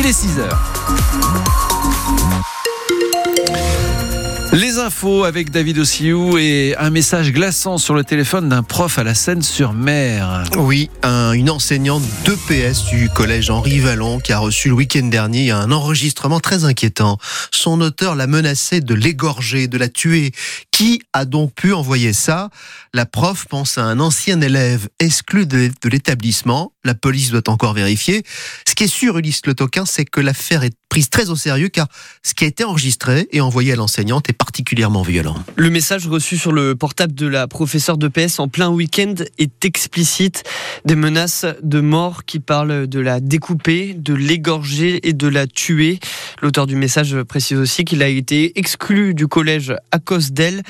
Il est 6 heures. Les infos avec David Ossiou et un message glaçant sur le téléphone d'un prof à la Seine-sur-Mer. Oui, un- une enseignante d'EPS du collège Henri Vallon qui a reçu le week-end dernier un enregistrement très inquiétant. Son auteur l'a menacé de l'égorger, de la tuer. Qui a donc pu envoyer ça? La prof pense à un ancien élève exclu de, de l'établissement. La police doit encore vérifier. Ce qui est sûr, Ulysse Le Toquin, c'est que l'affaire est prise très au sérieux car ce qui a été enregistré et envoyé à l'enseignante est particulièrement Le message reçu sur le portable de la professeure de PS en plein week-end est explicite. Des menaces de mort qui parlent de la découper, de l'égorger et de la tuer. L'auteur du message précise aussi qu'il a été exclu du collège à cause d'elle.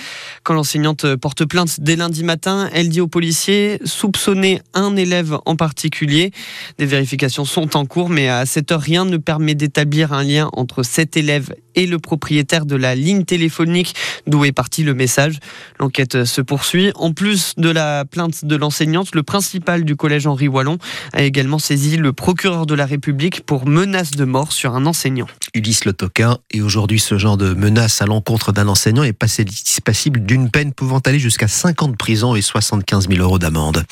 Quand l'enseignante porte plainte dès lundi matin, elle dit aux policiers soupçonner un élève en particulier. Des vérifications sont en cours, mais à cette heure, rien ne permet d'établir un lien entre cet élève et le propriétaire de la ligne téléphonique d'où est parti le message. L'enquête se poursuit. En plus de la plainte de l'enseignante, le principal du collège Henri Wallon a également saisi le procureur de la République pour menace de mort sur un enseignant. Ulysse Le. Et aujourd'hui, ce genre de menace à l'encontre d'un enseignant est passible d'une peine pouvant aller jusqu'à 5 ans prison et 75 000 euros d'amende.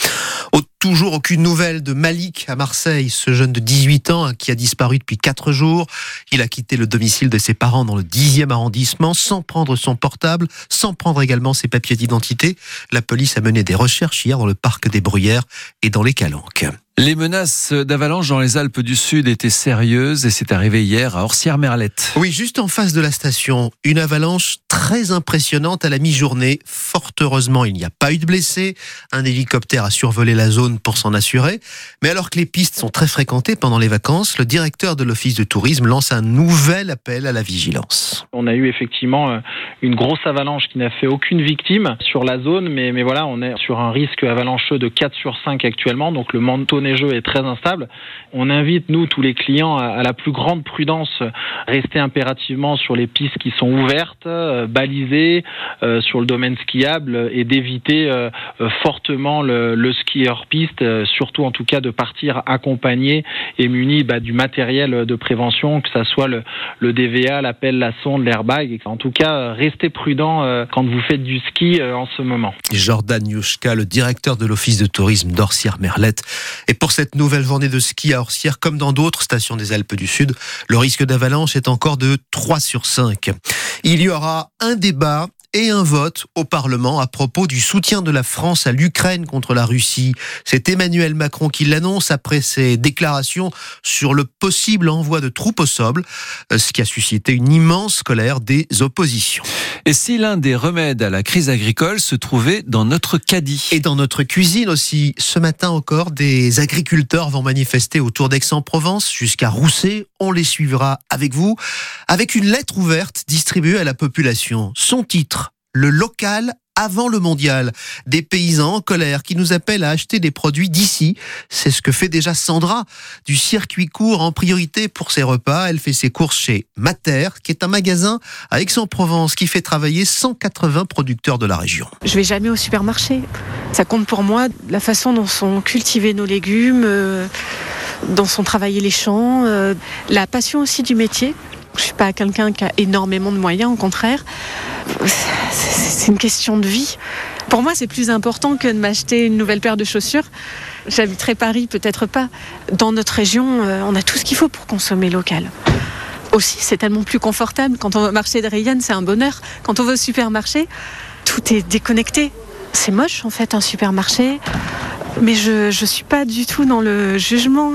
Au- toujours aucune nouvelle de Malik à Marseille, ce jeune de 18 ans hein, qui a disparu depuis 4 jours. Il a quitté le domicile de ses parents dans le 10e arrondissement sans prendre son portable, sans prendre également ses papiers d'identité. La police a mené des recherches hier dans le parc des Bruyères et dans les Calanques. Les menaces d'avalanche dans les Alpes du Sud étaient sérieuses et c'est arrivé hier à Orsières-Merlette. Oui, juste en face de la station, une avalanche très impressionnante à la mi-journée. Fort heureusement, il n'y a pas eu de blessés. Un hélicoptère a survolé la zone pour s'en assurer. Mais alors que les pistes sont très fréquentées pendant les vacances, le directeur de l'Office de tourisme lance un nouvel appel à la vigilance. On a eu effectivement euh, une grosse avalanche qui n'a fait aucune victime sur la zone, mais, mais voilà, on est sur un risque avalancheux de 4 sur 5 actuellement, donc le manteau neigeux est très instable. On invite, nous, tous les clients, à, la plus grande prudence, rester impérativement sur les pistes qui sont ouvertes, euh, balisées, euh, sur le domaine skiable, et d'éviter euh, fortement le, le ski hors piste, euh, surtout en tout cas de partir accompagné et muni bah, du matériel de prévention, que ça soit le, le DVA, la pelle, la sonde, l'airbag. En tout cas, restez prudent euh, quand vous faites du ski euh, en ce moment. Jordan Yushka, le directeur de l'Office de tourisme d'Orsières-Merlette. Et pour cette nouvelle journée de ski à Orsières, comme dans d'autres stations des Alpes du Sud, le risque d'avalanche est encore de 3 sur 5. Il y aura un débat et un vote au Parlement à propos du soutien de la France à l'Ukraine contre la Russie. C'est Emmanuel Macron qui l'annonce après ses déclarations sur le possible envoi de troupes au sol, euh, ce qui a suscité une immense colère des oppositions. Et si l'un des remèdes à la crise agricole se trouvait dans notre caddie? Et dans notre cuisine aussi, ce matin encore, des agriculteurs vont manifester autour d'Aix-en-Provence jusqu'à Rousset. On les suivra avec vous, avec une lettre ouverte distribuée à la population. Son titre, le local avant le mondial. Des paysans en colère qui nous appellent à acheter des produits d'ici. C'est ce que fait déjà Sandra, du circuit court en priorité pour ses repas. Elle fait ses courses chez Mater, qui est un magasin à Aix-en-Provence qui fait travailler 180 producteurs de la région. Je vais jamais au supermarché. Ça compte pour moi la façon dont sont cultivés nos légumes, euh, dont sont travaillés les champs, euh, la passion aussi du métier. Je suis pas quelqu'un qui a énormément de moyens, au contraire. C'est une question de vie. Pour moi, c'est plus important que de m'acheter une nouvelle paire de chaussures. J'habiterai Paris, peut-être pas. Dans notre région, euh, on a tout ce qu'il faut pour consommer local. Aussi, c'est tellement plus confortable. Quand on va au marché de Rayanne, c'est un bonheur. Quand on va au supermarché, tout est déconnecté. C'est moche, en fait, un supermarché. Mais je ne suis pas du tout dans le jugement.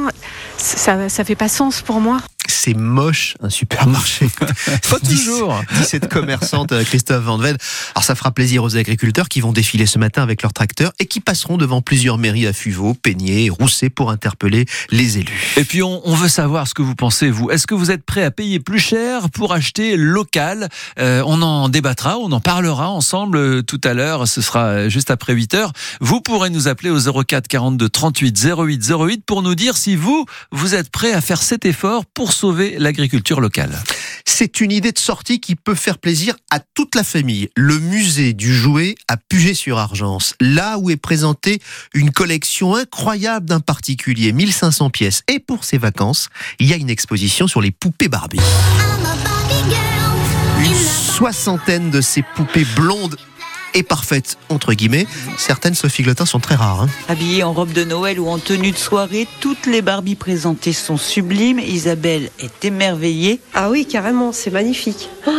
Ça ça fait pas sens pour moi. C'est moche, un supermarché. Pas toujours. Cette commerçante euh, Christophe Van Ven. Alors ça fera plaisir aux agriculteurs qui vont défiler ce matin avec leurs tracteurs et qui passeront devant plusieurs mairies à Fuveau, Peigné et Rousset pour interpeller les élus. Et puis on, on veut savoir ce que vous pensez, vous. Est-ce que vous êtes prêt à payer plus cher pour acheter local? Euh, On en débattra, on en parlera ensemble euh, tout à l'heure. Ce sera juste après 8 heures. Vous pourrez nous appeler au 04 42 38 08 08 pour nous dire si vous, vous êtes prêt à faire cet effort pour sauver sauver l'agriculture locale. C'est une idée de sortie qui peut faire plaisir à toute la famille. Le musée du jouet à Puget-sur-Argence, là où est présentée une collection incroyable d'un particulier, 1500 pièces. Et pour ses vacances, il y a une exposition sur les poupées Barbie. Une soixantaine de ces poupées blondes et parfaites, entre guillemets. Certaines, Sophie Glotin, sont très rares. hein. Habillées en robe de Noël ou en tenue de soirée, toutes les Barbies présentées sont sublimes. Isabelle est émerveillée. Ah oui, carrément, c'est magnifique. Oh,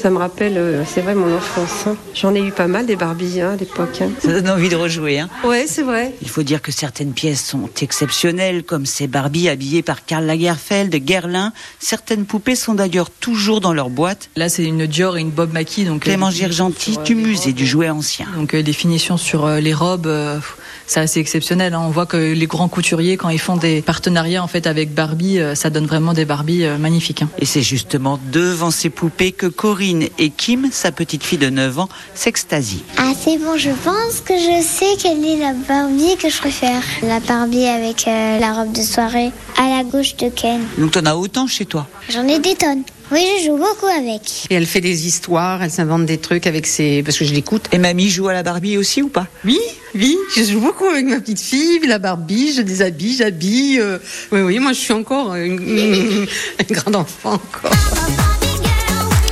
ça me rappelle, euh, c'est vrai, mon enfance. hein. J'en ai eu pas mal des Barbies hein, à l'époque. hein. Ça donne envie de rejouer. Hein. Ouais, c'est vrai. Il faut dire que certaines pièces sont exceptionnelles, comme ces Barbies habillées par Karl Lagerfeld, Guerlain. Certaines poupées sont d'ailleurs toujours dans leur boîte. Là, c'est une Dior et une Bob Mackie. Donc, Clément euh, Girgenti euh, du les musée robes. du jouet ancien. Donc, euh, des finitions sur euh, les robes, euh, c'est assez exceptionnel. hein. On voit que les grands couturiers, quand ils font des partenariats en fait avec Barbie, euh, ça donne vraiment des Barbies euh, magnifiques. hein. Et c'est justement devant ces poupées que Corinne et Kim, sa petite fille de 9 ans, s'extasient. Ah c'est bon, je pense que je sais quelle est la Barbie que je préfère. La Barbie avec euh, la robe de soirée à la gauche de Ken. Donc t'en as autant chez toi? J'en ai des tonnes. Oui, je joue beaucoup avec. Et elle fait des histoires, elle s'invente des trucs avec ses. Parce que je l'écoute. Et mamie joue à la Barbie aussi ou pas? Oui, oui, je joue beaucoup avec ma petite fille, la Barbie, je déshabille, j'habille. euh, Oui, oui, moi je suis encore une, une- une grande enfant encore.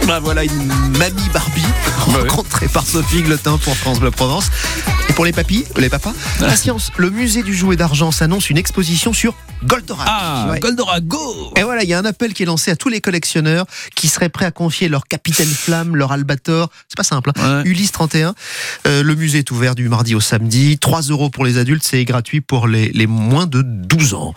Ben voilà une mamie Barbie rencontrée par Sophie Glotin pour France Bleu Provence. Et pour les papis, les papas, patience, le musée du jouet d'argent s'annonce une exposition sur Goldorak. Ah, Ouais. Goldorak, go Et voilà, il y a un appel qui est lancé à tous les collectionneurs qui seraient prêts à confier leur Capitaine Flamme, leur Albator. C'est pas simple. hein. Ouais. Ulysse 31. Euh, le musée est ouvert du mardi au samedi. 3 euros pour les adultes, c'est gratuit pour les, les moins de 12 ans.